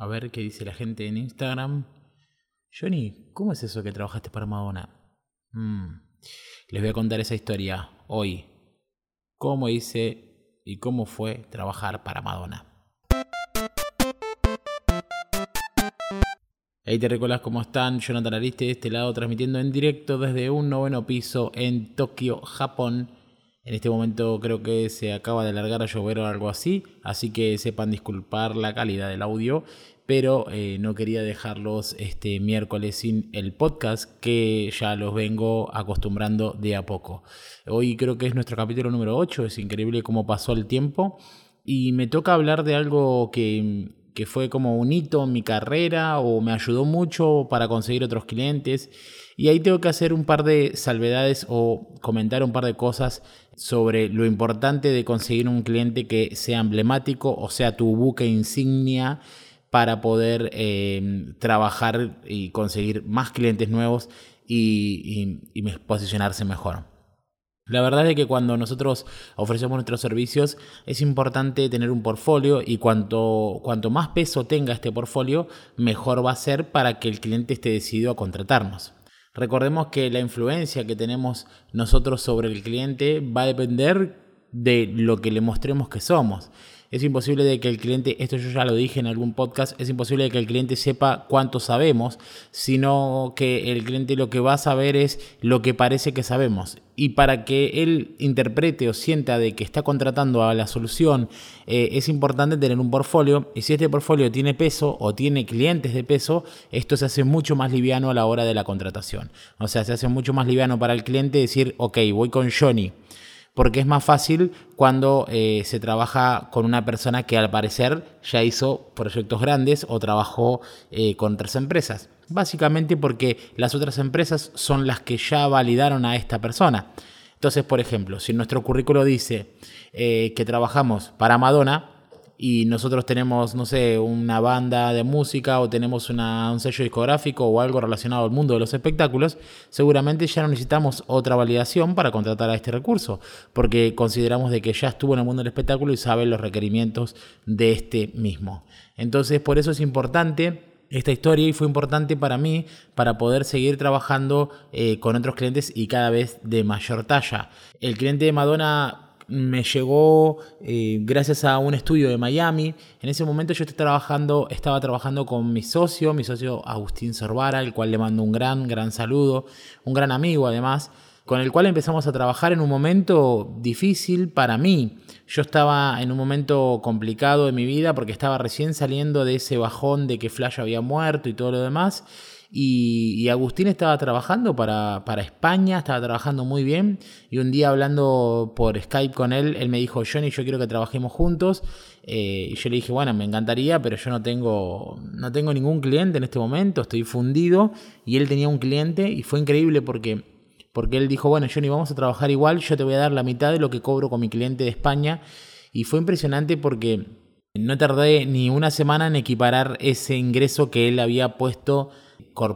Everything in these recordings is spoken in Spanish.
A ver qué dice la gente en Instagram. Johnny, ¿cómo es eso que trabajaste para Madonna? Mm, les voy a contar esa historia hoy. ¿Cómo hice y cómo fue trabajar para Madonna? Hey te recuerdas cómo están, Jonathan Ariste de este lado transmitiendo en directo desde un noveno piso en Tokio, Japón. En este momento creo que se acaba de alargar a llover o algo así, así que sepan disculpar la calidad del audio, pero eh, no quería dejarlos este miércoles sin el podcast que ya los vengo acostumbrando de a poco. Hoy creo que es nuestro capítulo número 8, es increíble cómo pasó el tiempo y me toca hablar de algo que que fue como un hito en mi carrera o me ayudó mucho para conseguir otros clientes. Y ahí tengo que hacer un par de salvedades o comentar un par de cosas sobre lo importante de conseguir un cliente que sea emblemático, o sea, tu buque insignia para poder eh, trabajar y conseguir más clientes nuevos y, y posicionarse mejor. La verdad es que cuando nosotros ofrecemos nuestros servicios es importante tener un portfolio y cuanto, cuanto más peso tenga este portfolio, mejor va a ser para que el cliente esté decidido a contratarnos. Recordemos que la influencia que tenemos nosotros sobre el cliente va a depender de lo que le mostremos que somos. Es imposible de que el cliente, esto yo ya lo dije en algún podcast, es imposible de que el cliente sepa cuánto sabemos, sino que el cliente lo que va a saber es lo que parece que sabemos. Y para que él interprete o sienta de que está contratando a la solución, eh, es importante tener un portfolio. Y si este portfolio tiene peso o tiene clientes de peso, esto se hace mucho más liviano a la hora de la contratación. O sea, se hace mucho más liviano para el cliente decir, ok, voy con Johnny porque es más fácil cuando eh, se trabaja con una persona que al parecer ya hizo proyectos grandes o trabajó eh, con otras empresas. Básicamente porque las otras empresas son las que ya validaron a esta persona. Entonces, por ejemplo, si nuestro currículo dice eh, que trabajamos para Madonna, y nosotros tenemos, no sé, una banda de música o tenemos un sello discográfico o algo relacionado al mundo de los espectáculos, seguramente ya no necesitamos otra validación para contratar a este recurso, porque consideramos de que ya estuvo en el mundo del espectáculo y sabe los requerimientos de este mismo. Entonces, por eso es importante esta historia y fue importante para mí para poder seguir trabajando eh, con otros clientes y cada vez de mayor talla. El cliente de Madonna me llegó eh, gracias a un estudio de Miami. En ese momento yo estaba trabajando, estaba trabajando con mi socio, mi socio Agustín Sorbara, el cual le mando un gran, gran saludo, un gran amigo además, con el cual empezamos a trabajar en un momento difícil para mí. Yo estaba en un momento complicado de mi vida porque estaba recién saliendo de ese bajón de que Flash había muerto y todo lo demás. Y, Agustín estaba trabajando para, España, estaba trabajando muy bien. Y un día hablando por Skype con él, él me dijo, Johnny, yo quiero que trabajemos juntos. Eh, y yo le dije, bueno, me encantaría, pero yo no tengo, no tengo ningún cliente en este momento, estoy fundido. Y él tenía un cliente y fue increíble porque, porque él dijo, bueno, Johnny, vamos a trabajar igual, yo te voy a dar la mitad de lo que cobro con mi cliente de España. Y fue impresionante porque no tardé ni una semana en equiparar ese ingreso que él había puesto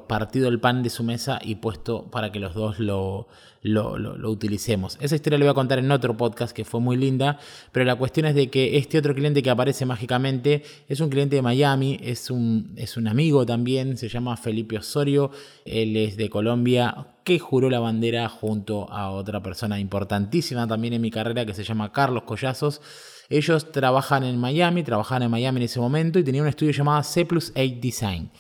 partido el pan de su mesa y puesto para que los dos lo, lo, utilicemos. Esa historia la voy a contar en otro podcast que fue muy linda, pero la cuestión es de que este otro cliente que aparece mágicamente es un cliente de Miami, es un, es un amigo también, se llama Felipe Osorio, él es de Colombia, que juró la bandera junto a otra persona importantísima también en mi carrera que se llama Carlos Collazos. Ellos trabajan en Miami, trabajaban en Miami en ese momento y tenían un estudio llamado C Plus 8 Design.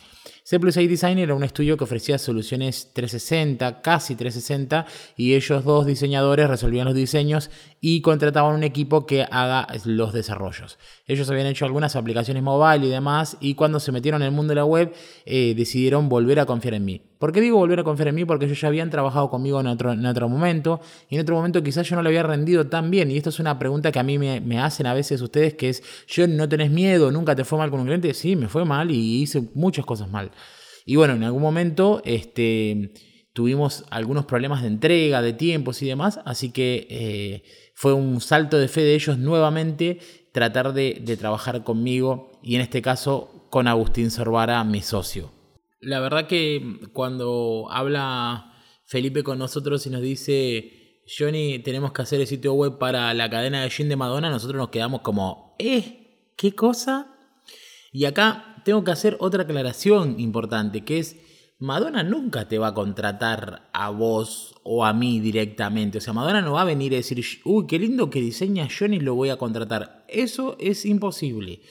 C Plus Design era un estudio que ofrecía soluciones 360, casi 360, y ellos dos diseñadores resolvían los diseños y contrataban un equipo que haga los desarrollos. Ellos habían hecho algunas aplicaciones mobile y demás, y cuando se metieron en el mundo de la web eh, decidieron volver a confiar en mí. ¿Por qué digo volver a confiar en mí? Porque ellos ya habían trabajado conmigo en otro, en otro momento, y en otro momento quizás yo no lo había rendido tan bien, y esto es una pregunta que a mí me, me hacen a veces ustedes, que es, yo no tenés miedo, nunca te fue mal con un cliente, sí, me fue mal y hice muchas cosas mal. Y bueno, en algún momento este, tuvimos algunos problemas de entrega, de tiempos y demás, así que eh, fue un salto de fe de ellos nuevamente tratar de, trabajar conmigo y en este caso con Agustín Sorbara, mi socio. La verdad que cuando habla Felipe con nosotros y nos dice, Johnny, tenemos que hacer el sitio web para la cadena de gin de Madonna, nosotros nos quedamos como, ¿eh? ¿Qué cosa? Y acá tengo que hacer otra aclaración importante, que es, Madonna nunca te va a contratar a vos o a mí directamente. O sea, Madonna no va a venir a decir, uy, qué lindo que diseña Johnny, lo voy a contratar. Eso es imposible.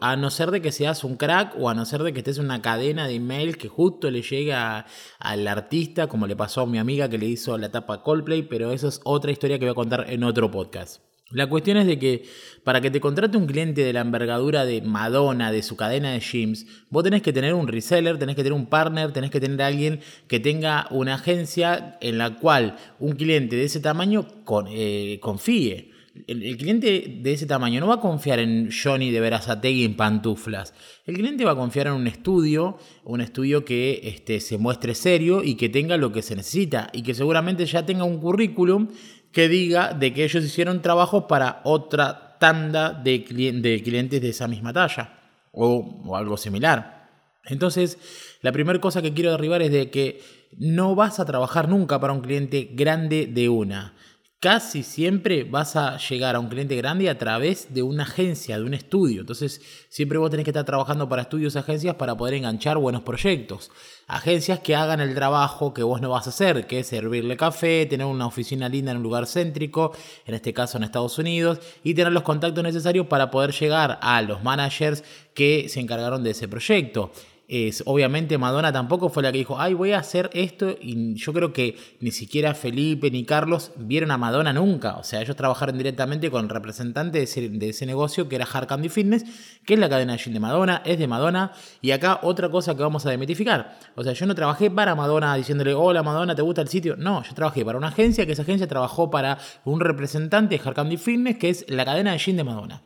A no ser de que seas un crack o a no ser de que estés en una cadena de email que justo le llega al artista, como le pasó a mi amiga que le hizo la tapa Coldplay, pero eso es otra historia que voy a contar en otro podcast. La cuestión es de que para que te contrate un cliente de la envergadura de Madonna, de su cadena de gyms, vos tenés que tener un reseller, tenés que tener un partner, tenés que tener alguien que tenga una agencia en la cual un cliente de ese tamaño eh, confíe el, cliente de ese tamaño no va a confiar en Johnny de Verazategui en pantuflas. El cliente va a confiar en un estudio, un estudio que este, se muestre serio y que tenga lo que se necesita y que seguramente ya tenga un currículum que diga de que ellos hicieron trabajos para otra tanda de, clientes de esa misma talla o, o algo similar. Entonces, la primera cosa que quiero derribar es de que no vas a trabajar nunca para un cliente grande de una casi siempre vas a llegar a un cliente grande a través de una agencia, de un estudio. Entonces, siempre vos tenés que estar trabajando para estudios, agencias, para poder enganchar buenos proyectos. Agencias que hagan el trabajo que vos no vas a hacer, que es servirle café, tener una oficina linda en un lugar céntrico, en este caso en Estados Unidos, y tener los contactos necesarios para poder llegar a los managers que se encargaron de ese proyecto es, obviamente Madonna tampoco fue la que dijo, ay, voy a hacer esto. Y yo creo que ni siquiera Felipe ni Carlos vieron a Madonna nunca. O sea, ellos trabajaron directamente con el representante de ese, negocio que era Hard Fitness, que es la cadena de Madonna, es de Madonna. Y acá otra cosa que vamos a demitificar. O sea, yo no trabajé para Madonna diciéndole, hola Madonna, ¿te gusta el sitio? No, yo trabajé para una agencia, que esa agencia trabajó para un representante de Hard Fitness, que es la cadena de gym de Madonna.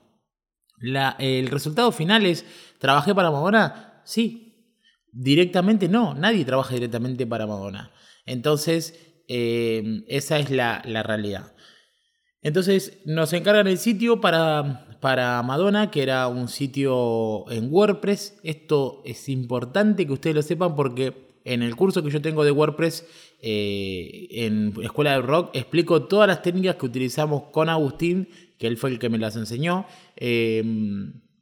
el resultado final es, ¿trabajé para Madonna? Sí, Directamente no, nadie trabaja directamente para Madonna. Entonces, eh, esa es la, realidad. Entonces, nos encargan el sitio para, para Madonna, que era un sitio en WordPress. Esto es importante que ustedes lo sepan porque en el curso que yo tengo de WordPress eh, en Escuela del Rock explico todas las técnicas que utilizamos con Agustín, que él fue el que me las enseñó. Eh,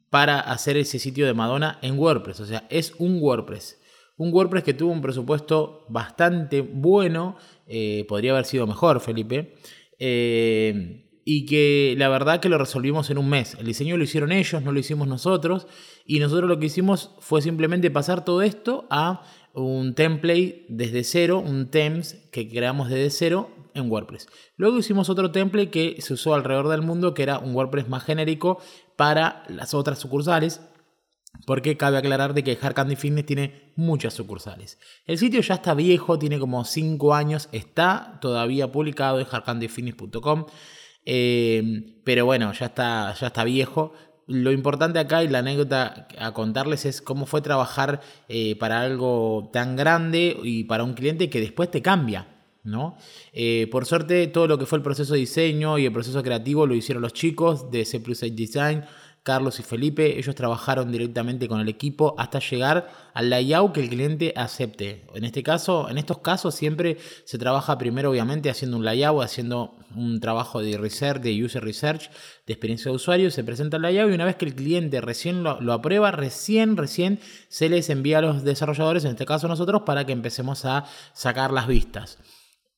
para hacer ese sitio de Madonna en WordPress. O sea, es un WordPress. Un WordPress que tuvo un presupuesto bastante bueno. Eh, podría haber sido mejor, Felipe. Eh, y que la verdad que lo resolvimos en un mes. El diseño lo hicieron ellos, no lo hicimos nosotros. Y nosotros lo que hicimos fue simplemente pasar todo esto a un template desde cero, un TEMS que creamos desde cero en WordPress. Luego hicimos otro template que se usó alrededor del mundo, que era un WordPress más genérico para las otras sucursales. Porque cabe aclarar de que Hard Candy Fitness tiene muchas sucursales. El sitio ya está viejo, tiene como 5 años, está todavía publicado en hardcandyfitness.com. Eh, pero bueno, ya está, ya está viejo. Lo importante acá y la anécdota a contarles es cómo fue trabajar eh, para algo tan grande y para un cliente que después te cambia. ¿No? Eh, por suerte, todo lo que fue el proceso de diseño y el proceso creativo lo hicieron los chicos de C Plus Design, Carlos y Felipe. Ellos trabajaron directamente con el equipo hasta llegar al layout que el cliente acepte. En este caso, en estos casos siempre se trabaja primero, obviamente, haciendo un layout, haciendo un trabajo de research, de user research, de experiencia de usuario. Se presenta el layout y una vez que el cliente recién lo, lo aprueba, recién, recién se les envía a los desarrolladores, en este caso nosotros, para que empecemos a sacar las vistas.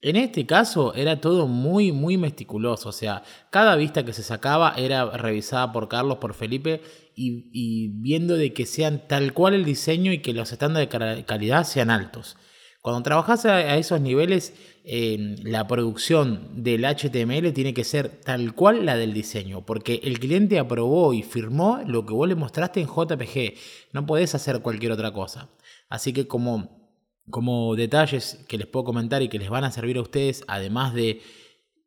En este caso era todo muy, muy meticuloso, o sea, cada vista que se sacaba era revisada por Carlos, por Felipe, y, viendo de que sean tal cual el diseño y que los estándares de calidad sean altos. Cuando trabajas a, esos niveles, la producción del HTML tiene que ser tal cual la del diseño, porque el cliente aprobó y firmó lo que vos le mostraste en JPG, no podés hacer cualquier otra cosa. Así que como como detalles que les puedo comentar y que les van a servir a ustedes, además de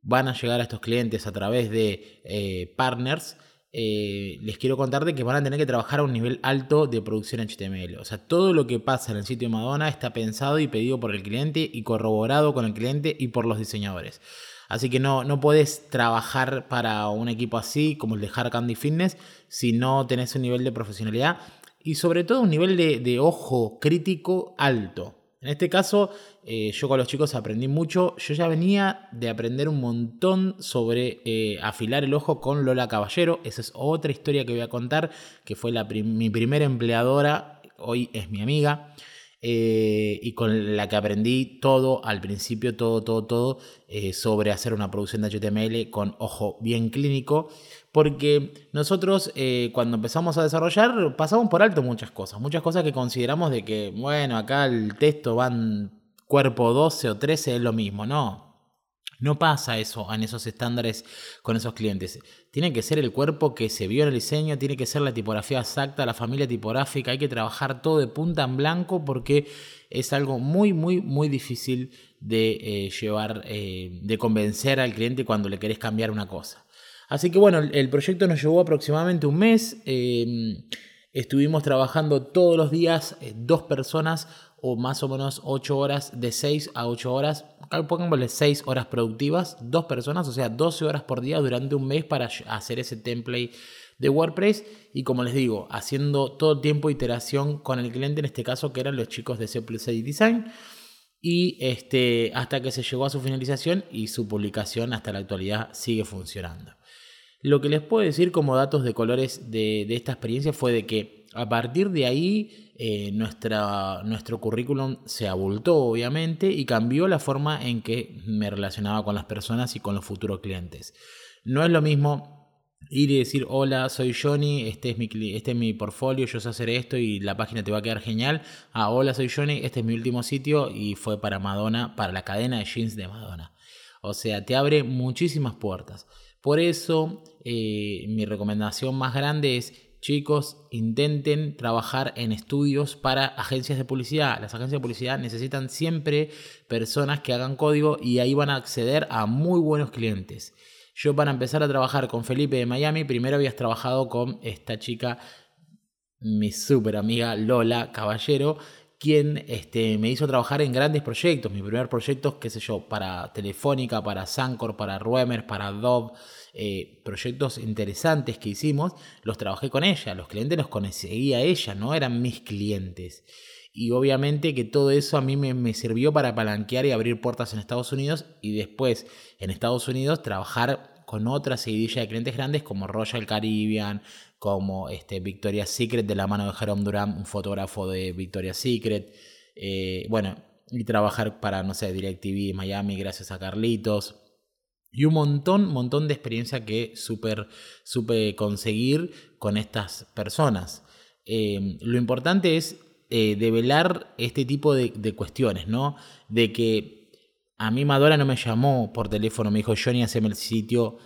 van a llegar a estos clientes a través de eh, partners, eh, les quiero contar de que van a tener que trabajar a un nivel alto de producción HTML. O sea, todo lo que pasa en el sitio de Madonna está pensado y pedido por el cliente y corroborado con el cliente y por los diseñadores. Así que no, no puedes trabajar para un equipo así como el de Hard Candy Fitness si no tenés un nivel de profesionalidad y sobre todo un nivel de ojo crítico alto. En este caso, eh, yo con los chicos aprendí mucho. Yo ya venía de aprender un montón sobre eh, afilar el ojo con Lola Caballero. Esa es otra historia que voy a contar, que fue mi primera empleadora, hoy es mi amiga. Eh, y con la que aprendí todo al principio, todo, todo, todo sobre hacer una producción de HTML con ojo bien clínico, porque nosotros cuando empezamos a desarrollar pasamos por alto muchas cosas, muchas cosas que consideramos de que, bueno, acá el texto van cuerpo 12 o 13 es lo mismo, no. No pasa eso en esos estándares con esos clientes. Tiene que ser el cuerpo que se vio en el diseño, tiene que ser la tipografía exacta, la familia tipográfica, hay que trabajar todo de punta en blanco porque es algo muy, muy, muy difícil de eh, llevar, eh, de convencer al cliente cuando le querés cambiar una cosa. Así que bueno, el proyecto nos llevó aproximadamente un mes. Eh, estuvimos trabajando todos los días, dos personas o más o menos 8 horas, de 6 a 8 horas, pongámosle 6 horas productivas, dos personas, o sea, 12 horas por día durante un mes para hacer ese template de WordPress y como les digo, haciendo todo el tiempo iteración con el cliente, en este caso que eran los chicos de C Design y este, hasta que se llegó a su finalización y su publicación hasta la actualidad sigue funcionando. Lo que les puedo decir como datos de colores de, esta experiencia fue de que a partir de ahí eh, nuestro currículum se abultó, obviamente, y cambió la forma en que me relacionaba con las personas y con los futuros clientes. No es lo mismo ir y decir, hola, soy Johnny, este es mi, este es mi portfolio, yo sé hacer esto y la página te va a quedar genial. Ah, hola, soy Johnny, este es mi último sitio y fue para Madonna, para la cadena de jeans de Madonna. O sea, te abre muchísimas puertas. Por eso, eh, mi recomendación más grande es Chicos, intenten trabajar en estudios para agencias de publicidad. Las agencias de publicidad necesitan siempre personas que hagan código y ahí van a acceder a muy buenos clientes. Yo para empezar a trabajar con Felipe de Miami, primero habías trabajado con esta chica, mi super amiga Lola Caballero, quien este, me hizo trabajar en grandes proyectos. Mi primer proyecto, qué sé yo, para Telefónica, para Sancor, para Ruemer, para Dove eh, proyectos interesantes que hicimos, los trabajé con ella, los clientes los conseguía ella, no eran mis clientes. Y obviamente que todo eso a mí me, sirvió para palanquear y abrir puertas en Estados Unidos y después en Estados Unidos trabajar con otra seguidilla de clientes grandes como Royal Caribbean, como este, Victoria's Secret de la mano de Jerome Durán, un fotógrafo de Victoria's Secret. Eh, bueno, y trabajar para, no sé, DirecTV Miami gracias a Carlitos. Y un montón, montón de experiencia que super, supe conseguir con estas personas. Eh, lo importante es eh, develar este tipo de, cuestiones, ¿no? De que a mí Madonna no me llamó por teléfono, me dijo, Johnny, haceme el sitio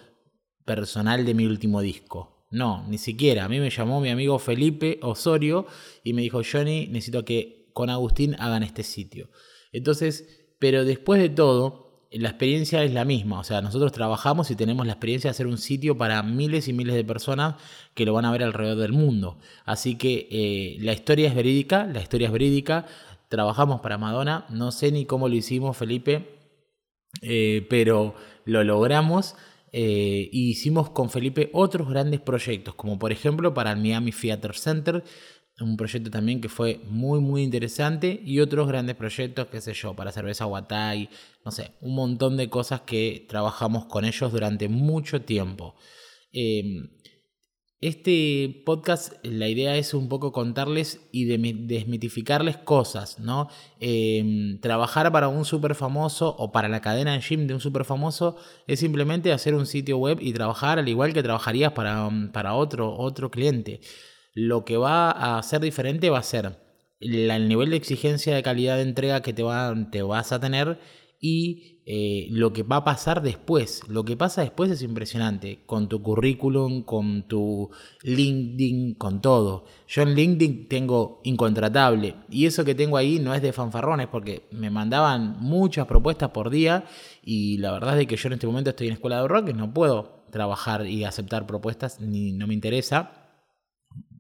personal de mi último disco. No, ni siquiera. A mí me llamó mi amigo Felipe Osorio y me dijo, Johnny, necesito que con Agustín hagan este sitio. Entonces, pero después de todo, la experiencia es la misma. O sea, nosotros trabajamos y tenemos la experiencia de hacer un sitio para miles y miles de personas que lo van a ver alrededor del mundo. Así que eh, la historia es verídica, la historia es verídica. Trabajamos para Madonna, no sé ni cómo lo hicimos, Felipe, eh, pero lo logramos. Eh, y hicimos con Felipe otros grandes proyectos, como por ejemplo para el Miami Theater Center, un proyecto también que fue muy muy interesante y otros grandes proyectos, qué sé yo, para cerveza Watai, no sé, un montón de cosas que trabajamos con ellos durante mucho tiempo. Em, este podcast, la idea es un poco contarles y desmitificarles cosas, ¿no? Em, trabajar para un super famoso o para la cadena de gym de un super famoso es simplemente hacer un sitio web y trabajar al igual que trabajarías para, para otro, otro cliente. Lo que va a ser diferente va a ser el nivel de exigencia de calidad de entrega que te, te vas a tener y eh, lo que va a pasar después. Lo que pasa después es impresionante, con tu currículum, con tu LinkedIn, con todo. Yo en LinkedIn tengo incontratable y eso que tengo ahí no es de fanfarrones porque me mandaban muchas propuestas por día y la verdad es que yo en este momento estoy en escuela de rock no puedo trabajar y aceptar propuestas ni no me interesa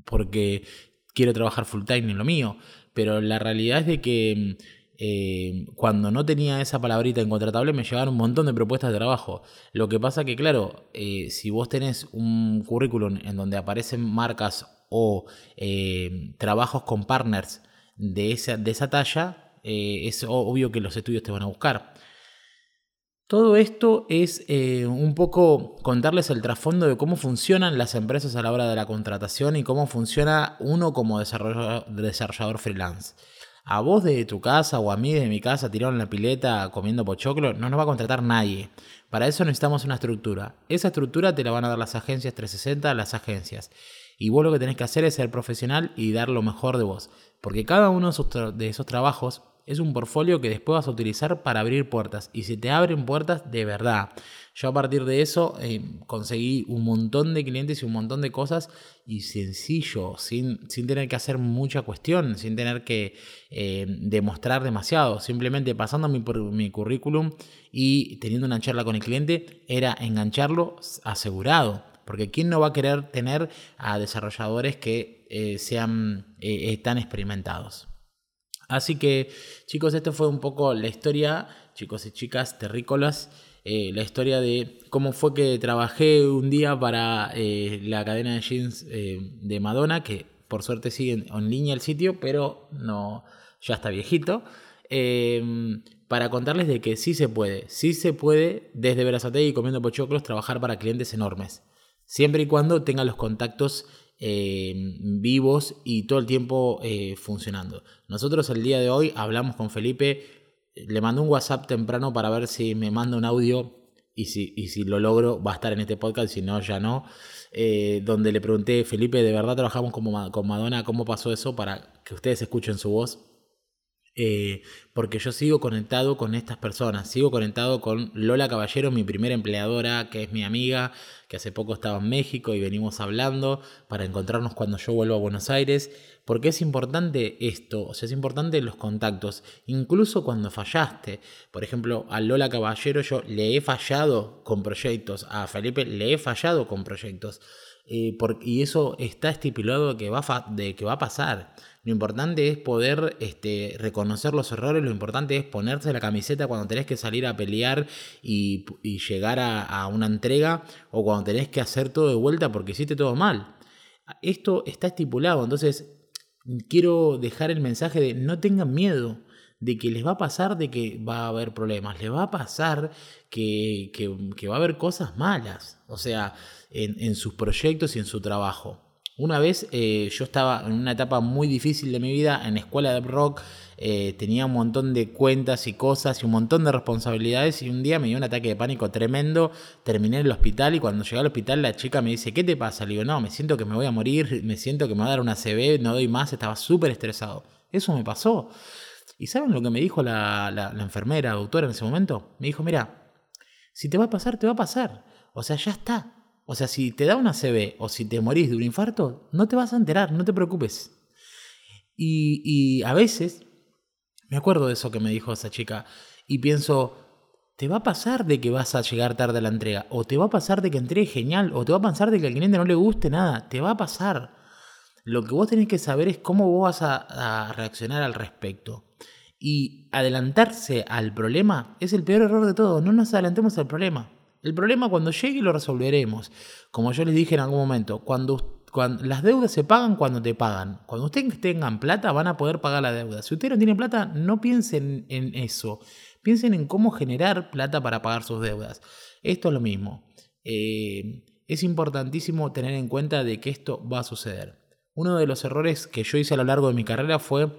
porque quiero trabajar full time en lo mío, pero la realidad es de que eh, cuando no tenía esa palabrita incontratable me llegaban un montón de propuestas de trabajo. Lo que pasa que, claro, eh, si vos tenés un currículum en donde aparecen marcas o eh, trabajos con partners de esa, de esa talla, es obvio que los estudios te van a buscar. Todo esto es un poco contarles el trasfondo de cómo funcionan las empresas a la hora de la contratación y cómo funciona uno como desarrollador, freelance. A vos de tu casa o a mí de mi casa tirado en la pileta comiendo pochoclo, no nos va a contratar nadie. Para eso necesitamos una estructura. Esa estructura te la van a dar las agencias 360, las agencias. Y vos lo que tenés que hacer es ser profesional y dar lo mejor de vos. Porque cada uno de esos trabajos es un portfolio que después vas a utilizar para abrir puertas. Y si te abren puertas de verdad. Yo a partir de eso eh, conseguí un montón de clientes y un montón de cosas y sencillo, sin, sin tener que hacer mucha cuestión, sin tener que eh, demostrar demasiado. Simplemente pasando mi, mi currículum y teniendo una charla con el cliente era engancharlo asegurado. Porque ¿quién no va a querer tener a desarrolladores que eh, sean tan experimentados? Así que, chicos, esto fue un poco la historia, chicos y chicas terrícolas, eh, la historia de cómo fue que trabajé un día para eh, la cadena de jeans eh, de Madonna, que por suerte sigue en línea el sitio, pero no, ya está viejito. para contarles de que sí se puede, sí se puede desde Verazate y comiendo pochoclos trabajar para clientes enormes, siempre y cuando tenga los contactos eh, vivos y todo el tiempo funcionando. Nosotros el día de hoy hablamos con Felipe, le mandé un WhatsApp temprano para ver si me manda un audio y si, si lo logro va a estar en este podcast, si no, ya no. Eh, donde le pregunté, Felipe, ¿de verdad trabajamos como, con Madonna? ¿Cómo pasó eso? Para que ustedes escuchen su voz. Eh, porque yo sigo conectado con estas personas, sigo conectado con Lola Caballero, mi primera empleadora, que es mi amiga, que hace poco estaba en México y venimos hablando para encontrarnos cuando yo vuelvo a Buenos Aires, porque es importante esto, o sea, es importante los contactos, incluso cuando fallaste. Por ejemplo, a Lola Caballero yo le he fallado con proyectos, a Felipe le he fallado con proyectos. Eh, y eso está estipulado que va, de que va a pasar. Lo importante es poder este, reconocer los errores, lo importante es ponerse la camiseta cuando tenés que salir a pelear y, llegar a, una entrega o cuando tenés que hacer todo de vuelta porque hiciste todo mal. Esto está estipulado, entonces quiero dejar el mensaje de no tengan miedo de que les va a pasar de que va a haber problemas, les va a pasar que, va a haber cosas malas, o sea, en sus proyectos y en su trabajo. Una vez eh, yo estaba en una etapa muy difícil de mi vida en escuela de rock, eh, tenía un montón de cuentas y cosas y un montón de responsabilidades y un día me dio un ataque de pánico tremendo, terminé en el hospital y cuando llegué al hospital la chica me dice, ¿qué te pasa? Le digo, no, me siento que me voy a morir, me siento que me va a dar una CB, no doy más, estaba súper estresado. Eso me pasó. ¿Y saben lo que me dijo la, la, la enfermera, doctora en ese momento? Me dijo, mira, si te va a pasar, te va a pasar. O sea, ya está. O sea, si te da una CB o si te morís de un infarto, no te vas a enterar, no te preocupes. Y, a veces, me acuerdo de eso que me dijo esa chica, y pienso, te va a pasar de que vas a llegar tarde a la entrega, o te va a pasar de que entregue genial, o te va a pasar de que al cliente no le guste nada, te va a pasar. Lo que vos tenés que saber es cómo vos vas a reaccionar al respecto. Y adelantarse al problema es el peor error de todo, no nos adelantemos al problema. El problema cuando llegue lo resolveremos. Como yo les dije en algún momento, cuando, las deudas se pagan cuando te pagan. Cuando ustedes tengan plata van a poder pagar la deuda. Si ustedes no tienen plata, no piensen en eso. Piensen en cómo generar plata para pagar sus deudas. Esto es lo mismo. Eh, es importantísimo tener en cuenta de que esto va a suceder. Uno de los errores que yo hice a lo largo de mi carrera fue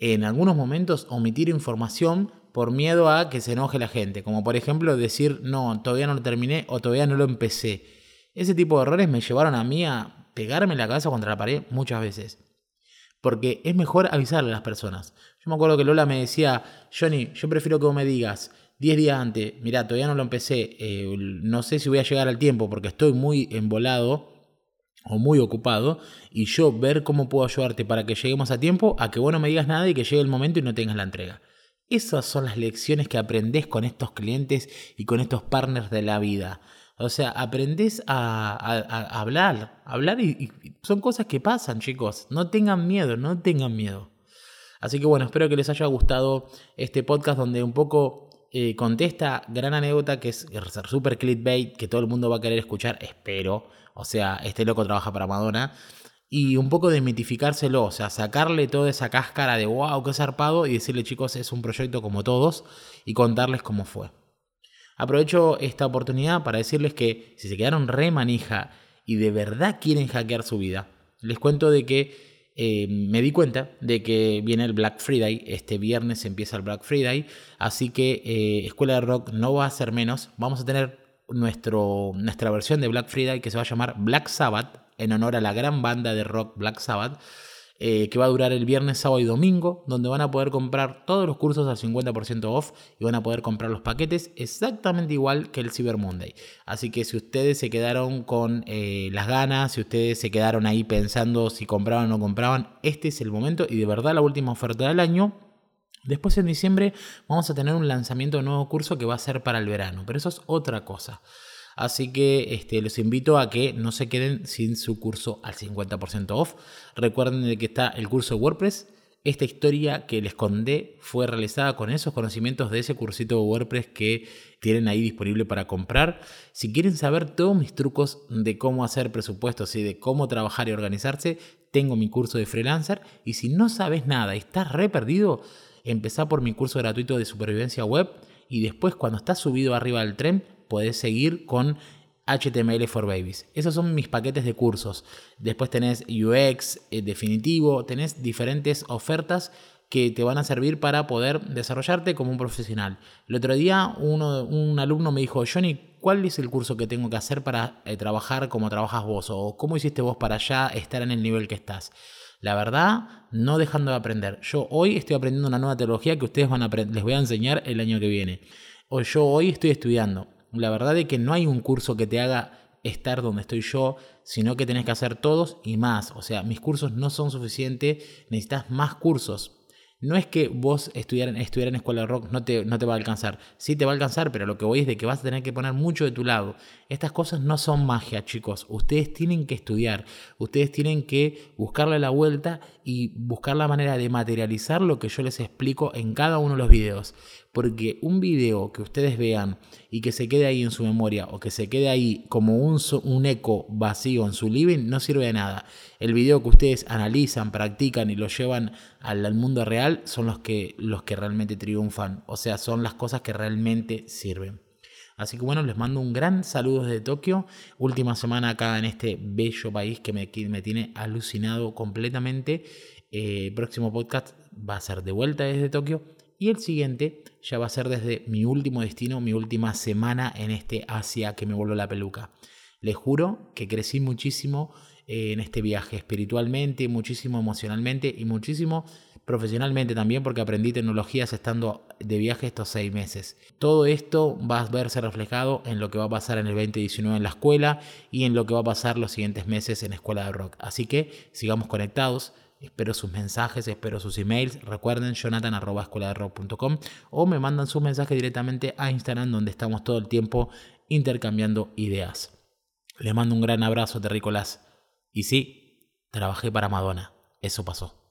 en algunos momentos omitir información por miedo a que se enoje la gente, como por ejemplo decir, no, todavía no lo terminé o todavía no lo empecé. Ese tipo de errores me llevaron a mí a pegarme la cabeza contra la pared muchas veces. Porque es mejor avisarle a las personas. Yo me acuerdo que Lola me decía, Johnny, yo prefiero que vos me digas 10 días antes, mira, todavía no lo empecé, eh, no sé si voy a llegar al tiempo porque estoy muy embolado o muy ocupado, y yo ver cómo puedo ayudarte para que lleguemos a tiempo, a que vos no me digas nada y que llegue el momento y no tengas la entrega. Esas son las lecciones que aprendes con estos clientes y con estos partners de la vida. O sea, aprendes a, hablar, hablar y, son cosas que pasan, chicos. No tengan miedo, no tengan miedo. Así que bueno, espero que les haya gustado este podcast donde un poco eh, contesta gran anécdota que es super clickbait, que todo el mundo va a querer escuchar, espero. O sea, este loco trabaja para Madonna. y un poco desmitificárselo, o sea, sacarle toda esa cáscara de wow, qué zarpado y decirle chicos, es un proyecto como todos y contarles cómo fue. Aprovecho esta oportunidad para decirles que si se quedaron re manija y de verdad quieren hackear su vida, les cuento de que eh, me di cuenta de que viene el Black Friday, este viernes empieza el Black Friday, así que eh, Escuela de Rock no va a ser menos, vamos a tener nuestro, nuestra versión de Black Friday que se va a llamar Black Sabbath, en honor a la gran banda de rock Black Sabbath, eh, que va a durar el viernes, sábado y domingo, donde van a poder comprar todos los cursos al 50% off y van a poder comprar los paquetes exactamente igual que el Cyber Monday. Así que si ustedes se quedaron con eh, las ganas, si ustedes se quedaron ahí pensando si compraban o no compraban, este es el momento y de verdad la última oferta del año. Después en diciembre vamos a tener un lanzamiento de nuevo curso que va a ser para el verano, pero eso es otra cosa. Así que este, los invito a que no se queden sin su curso al 50% off. Recuerden que está el curso WordPress. Esta historia que les conté fue realizada con esos conocimientos de ese cursito de WordPress que tienen ahí disponible para comprar. Si quieren saber todos mis trucos de cómo hacer presupuestos y de cómo trabajar y organizarse, tengo mi curso de freelancer. Y si no sabes nada y estás re perdido, empezá por mi curso gratuito de supervivencia web y después cuando estás subido arriba del tren, podés seguir con HTML for Babies. Esos son mis paquetes de cursos. Después tenés UX eh, definitivo, tenés diferentes ofertas que te van a servir para poder desarrollarte como un profesional. El otro día un alumno me dijo, Johnny, ¿cuál es el curso que tengo que hacer para eh, trabajar como trabajas vos? ¿O cómo hiciste vos para ya estar en el nivel que estás? La verdad, no dejando de aprender. Yo hoy estoy aprendiendo una nueva tecnología que ustedes van a les voy a enseñar el año que viene. O yo hoy estoy estudiando. La verdad es que no hay un curso que te haga estar donde estoy yo, sino que tenés que hacer todos y más. O sea, mis cursos no son suficientes, necesitas más cursos. No es que vos estudiar, estudiar en escuela de rock no te, no te va a alcanzar. Sí te va a alcanzar, pero lo que voy es de que vas a tener que poner mucho de tu lado. Estas cosas no son magia, chicos. Ustedes tienen que estudiar. Ustedes tienen que buscarle la vuelta y buscar la manera de materializar lo que yo les explico en cada uno de los videos. Porque un video que ustedes vean y que se quede ahí en su memoria o que se quede ahí como un, un eco vacío en su living no sirve de nada. El video que ustedes analizan, practican y lo llevan al, mundo real son los que, los que realmente triunfan. O sea, son las cosas que realmente sirven. Así que bueno, les mando un gran saludo desde Tokio. Última semana acá en este bello país que me, me tiene alucinado completamente. Eh, próximo podcast va a ser de vuelta desde Tokio. Y el siguiente ya va a ser desde mi último destino, mi última semana en este Asia que me voló la peluca. Les juro que crecí muchísimo eh, en este viaje, espiritualmente, muchísimo emocionalmente y muchísimo profesionalmente también porque aprendí tecnologías estando de viaje estos seis meses. Todo esto va a verse reflejado en lo que va a pasar en el 2019 en la escuela y en lo que va a pasar los siguientes meses en Escuela de Rock. Así que sigamos conectados. Espero sus mensajes, espero sus emails. Recuerden, jonathan.escueladerock.com o me mandan sus mensajes directamente a Instagram, donde estamos todo el tiempo intercambiando ideas. Les mando un gran abrazo, terrícolas. Y sí, trabajé para Madonna. Eso pasó.